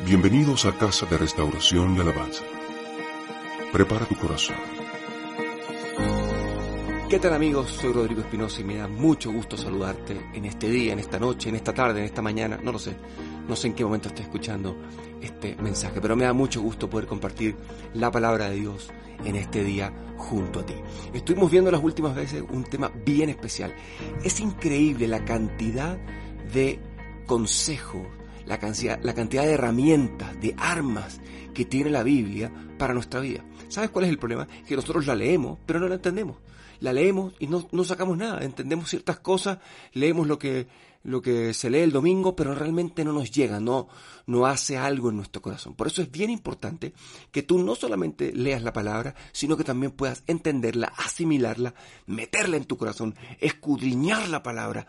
Bienvenidos a Casa de Restauración y Alabanza. Prepara tu corazón. ¿Qué tal amigos? Soy Rodrigo Espinosa y me da mucho gusto saludarte en este día, en esta noche, en esta tarde, en esta mañana, no lo sé. No sé en qué momento estés escuchando este mensaje, pero me da mucho gusto poder compartir la palabra de Dios en este día junto a ti. Estuvimos viendo las últimas veces un tema bien especial. Es increíble la cantidad de consejos, la cantidad, la cantidad de herramientas, de armas que tiene la Biblia para nuestra vida. ¿Sabes cuál es el problema? Que nosotros la leemos, pero no la entendemos la leemos y no, no sacamos nada, entendemos ciertas cosas, leemos lo que, lo que se lee el domingo, pero realmente no nos llega, no, no hace algo en nuestro corazón. Por eso es bien importante que tú no solamente leas la palabra, sino que también puedas entenderla, asimilarla, meterla en tu corazón, escudriñar la palabra,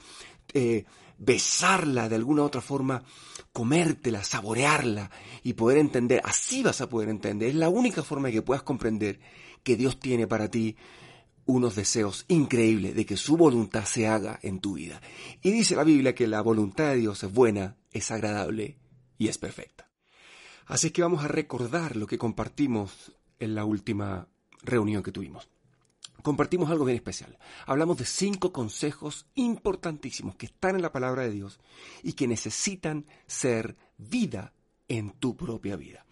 eh, besarla de alguna otra forma, comértela, saborearla y poder entender. Así vas a poder entender. Es la única forma que puedas comprender que Dios tiene para ti unos deseos increíbles de que su voluntad se haga en tu vida. Y dice la Biblia que la voluntad de Dios es buena, es agradable y es perfecta. Así que vamos a recordar lo que compartimos en la última reunión que tuvimos. Compartimos algo bien especial. Hablamos de cinco consejos importantísimos que están en la palabra de Dios y que necesitan ser vida en tu propia vida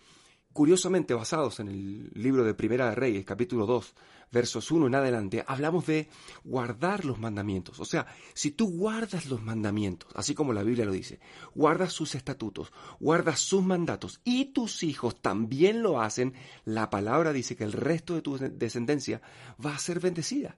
curiosamente basados en el libro de Primera de Reyes, capítulo 2, versos 1 en adelante, hablamos de guardar los mandamientos. O sea, si tú guardas los mandamientos, así como la Biblia lo dice, guardas sus estatutos, guardas sus mandatos y tus hijos también lo hacen, la palabra dice que el resto de tu descendencia va a ser bendecida.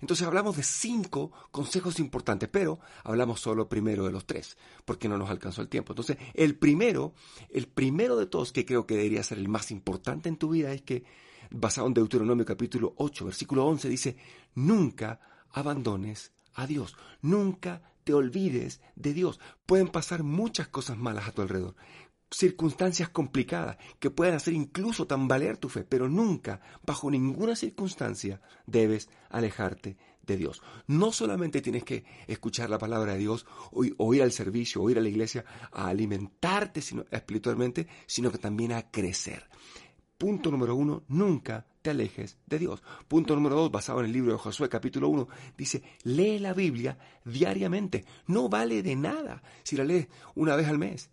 Entonces hablamos de cinco consejos importantes, pero hablamos solo primero de los tres, porque no nos alcanzó el tiempo. Entonces, el primero, el primero de todos que creo que debería ser el más importante en tu vida es que, basado en Deuteronomio capítulo 8, versículo 11, dice, nunca abandones a Dios, nunca te olvides de Dios. Pueden pasar muchas cosas malas a tu alrededor circunstancias complicadas que puedan hacer incluso tambalear tu fe, pero nunca, bajo ninguna circunstancia, debes alejarte de Dios. No solamente tienes que escuchar la palabra de Dios, o, ir al servicio, o ir a la iglesia a alimentarte espiritualmente, sino que también a crecer. Punto número uno, nunca te alejes de Dios. Punto número dos, basado en el libro de Josué capítulo 1, dice, lee la Biblia diariamente. No vale de nada si la lees una vez al mes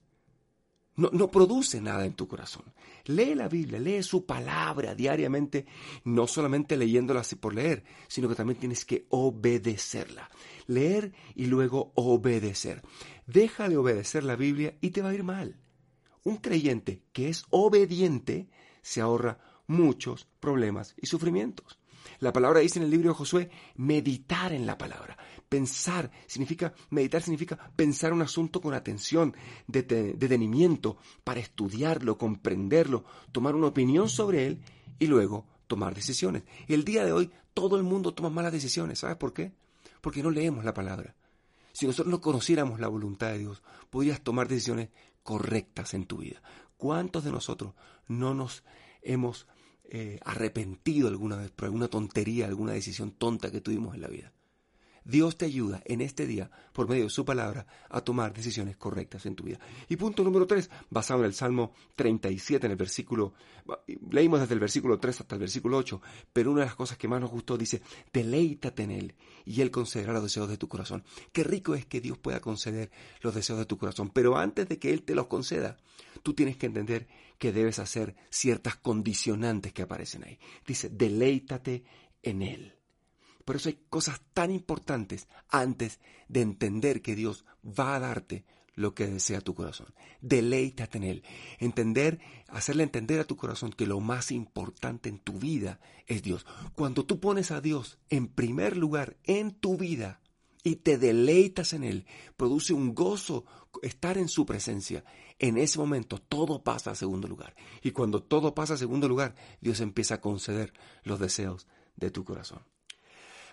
no, produce nada en tu corazón. Lee la Biblia, lee su palabra diariamente, no solamente leyéndola así por leer, sino que también tienes que obedecerla. Leer y luego obedecer. Deja de obedecer la Biblia y te va a ir mal. Un creyente que es obediente se ahorra muchos problemas y sufrimientos. La palabra dice en el libro de Josué, meditar en la palabra. Pensar significa, meditar significa pensar un asunto con atención, detenimiento, para estudiarlo, comprenderlo, tomar una opinión sobre él y luego tomar decisiones. El día de hoy todo el mundo toma malas decisiones. ¿Sabes por qué? Porque no leemos la palabra. Si nosotros no conociéramos la voluntad de Dios, podrías tomar decisiones correctas en tu vida. ¿Cuántos de nosotros no nos hemos eh, arrepentido alguna vez por alguna tontería, alguna decisión tonta que tuvimos en la vida. Dios te ayuda en este día, por medio de su palabra, a tomar decisiones correctas en tu vida. Y punto número tres, basado en el Salmo 37, en el versículo, leímos desde el versículo 3 hasta el versículo 8, pero una de las cosas que más nos gustó dice, deleítate en Él y Él concederá los deseos de tu corazón. Qué rico es que Dios pueda conceder los deseos de tu corazón, pero antes de que Él te los conceda, tú tienes que entender que debes hacer ciertas condicionantes que aparecen ahí. Dice, deleítate en Él. Por eso hay cosas tan importantes antes de entender que Dios va a darte lo que desea tu corazón. Deleítate en Él. Entender, hacerle entender a tu corazón que lo más importante en tu vida es Dios. Cuando tú pones a Dios en primer lugar en tu vida y te deleitas en Él, produce un gozo estar en su presencia. En ese momento todo pasa a segundo lugar. Y cuando todo pasa a segundo lugar, Dios empieza a conceder los deseos de tu corazón.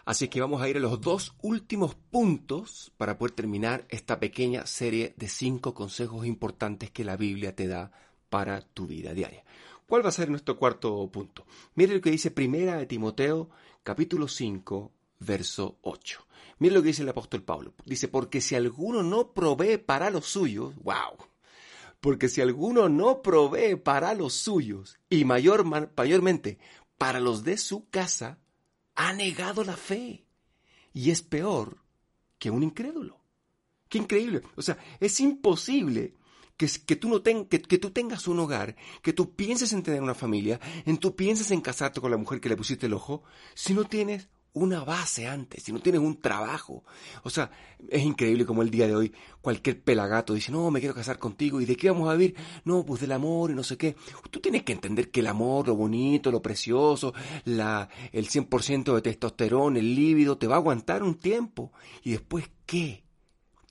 Así que vamos a ir a los dos últimos puntos para poder terminar esta pequeña serie de cinco consejos importantes que la Biblia te da para tu vida diaria. ¿Cuál va a ser nuestro cuarto punto? Mire lo que dice Primera de Timoteo, capítulo 5, verso 8. Mire lo que dice el apóstol Pablo. Dice, porque si alguno no provee para los suyos, wow, Porque si alguno no provee para los suyos y mayor, mayormente para los de su casa, ha negado la fe y es peor que un incrédulo. Qué increíble. O sea, es imposible que, que, tú no que, que, tú tengas un hogar, que tú pienses en tener una familia, en tú pienses en casarte con la mujer que le pusiste el ojo, si no tienes una base antes, si no tienes un trabajo. O sea, es increíble como el día de hoy cualquier pelagato dice, no, me quiero casar contigo, ¿y de qué vamos a vivir? No, pues del amor y no sé qué. Tú tienes que entender que el amor, lo bonito, lo precioso, la, el 100% de testosterona, el líbido, te va a aguantar un tiempo. ¿Y después qué?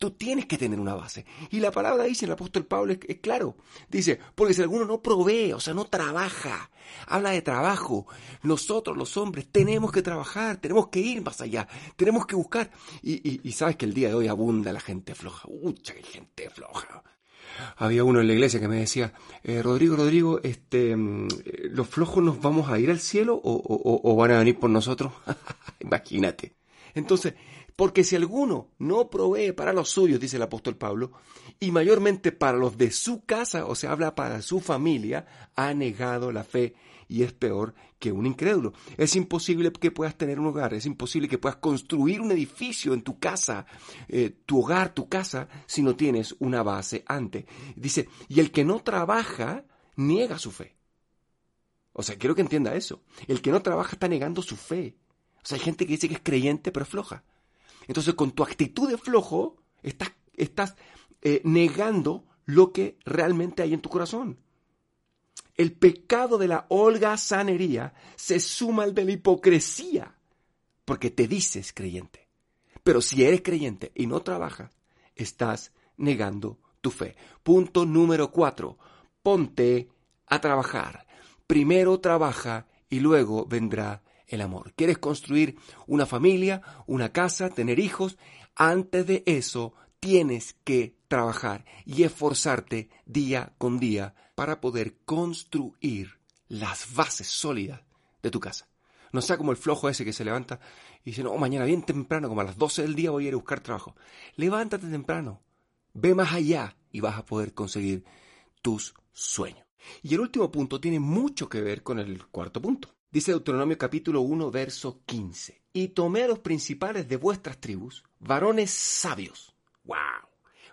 Tú tienes que tener una base. Y la palabra dice, el apóstol Pablo es, claro. Dice, porque si alguno no provee, o sea, no trabaja, habla de trabajo. Nosotros los hombres tenemos que trabajar, tenemos que ir más allá, tenemos que buscar. Y, y, sabes que el día de hoy abunda la gente floja. Mucha gente floja. Había uno en la iglesia que me decía, eh, Rodrigo, Rodrigo, este, mm, ¿los flojos nos vamos a ir al cielo o, o, o van a venir por nosotros? Imagínate. Entonces, porque si alguno no provee para los suyos, dice el apóstol Pablo, y mayormente para los de su casa, o sea, habla para su familia, ha negado la fe y es peor que un incrédulo. Es imposible que puedas tener un hogar, es imposible que puedas construir un edificio en tu casa, eh, tu hogar, tu casa, si no tienes una base antes. Dice, y el que no trabaja, niega su fe. O sea, quiero que entienda eso. El que no trabaja está negando su fe. O sea, hay gente que dice que es creyente pero es floja. Entonces, con tu actitud de flojo, estás, eh, negando lo que realmente hay en tu corazón. El pecado de la holgazanería se suma al de la hipocresía, porque te dices creyente. Pero si eres creyente y no trabajas, estás negando tu fe. Punto número cuatro. Ponte a trabajar. Primero trabaja y luego vendrá el amor. ¿Quieres construir una familia, una casa, tener hijos? Antes de eso tienes que trabajar y esforzarte día con día para poder construir las bases sólidas de tu casa. No sea como el flojo ese que se levanta y dice, no, mañana bien temprano, como a las 12 del día voy a ir a buscar trabajo. Levántate temprano, ve más allá y vas a poder conseguir tus sueños. Y el último punto tiene mucho que ver con el cuarto punto. Dice Deuteronomio capítulo 1, verso 15. Y tomé los principales de vuestras tribus, varones sabios. ¡Wow!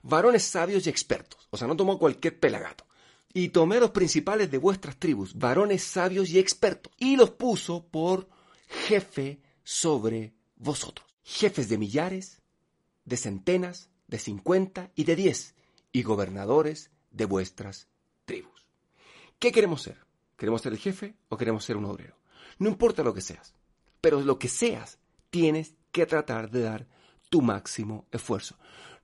Varones sabios y expertos. O sea, no tomó cualquier pelagato. Y tomé los principales de vuestras tribus, varones sabios y expertos, y los puso por jefe sobre vosotros. Jefes de millares, de centenas, de cincuenta y de diez, y gobernadores de vuestras tribus. ¿Qué queremos ser? ¿Queremos ser el jefe o queremos ser un obrero? No importa lo que seas, pero lo que seas, tienes que tratar de dar tu máximo esfuerzo.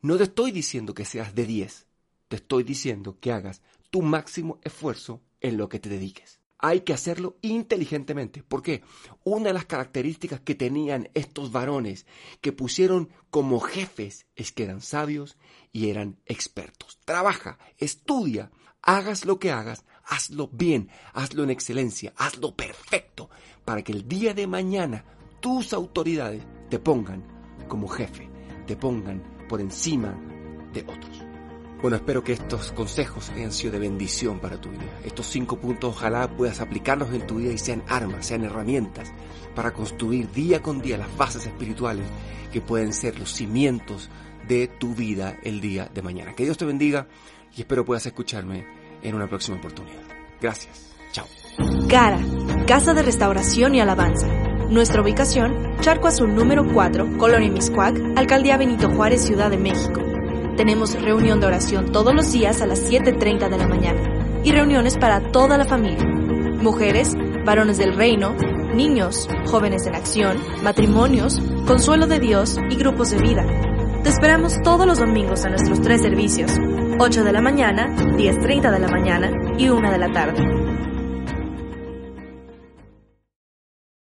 No te estoy diciendo que seas de 10, te estoy diciendo que hagas tu máximo esfuerzo en lo que te dediques. Hay que hacerlo inteligentemente. porque Una de las características que tenían estos varones que pusieron como jefes es que eran sabios y eran expertos. Trabaja, estudia, hagas lo que hagas, hazlo bien, hazlo en excelencia, hazlo perfecto, para que el día de mañana tus autoridades te pongan como jefe, te pongan por encima de otros. Bueno, espero que estos consejos hayan sido de bendición para tu vida. Estos cinco puntos ojalá puedas aplicarlos en tu vida y sean armas, sean herramientas para construir día con día las bases espirituales que pueden ser los cimientos de tu vida el día de mañana. Que Dios te bendiga y espero puedas escucharme en una próxima oportunidad. Gracias. Chao. Cara, Casa de Restauración y Alabanza. Nuestra ubicación, Charco Azul número 4, Colonia Miscuac, Alcaldía Benito Juárez, Ciudad de México. Tenemos reunión de oración todos los días a las 7.30 de la mañana y reuniones para toda la familia. Mujeres, varones del reino, niños, jóvenes en acción, matrimonios, consuelo de Dios y grupos de vida. Te esperamos todos los domingos a nuestros tres servicios, 8 de la mañana, 10.30 de la mañana y 1 de la tarde.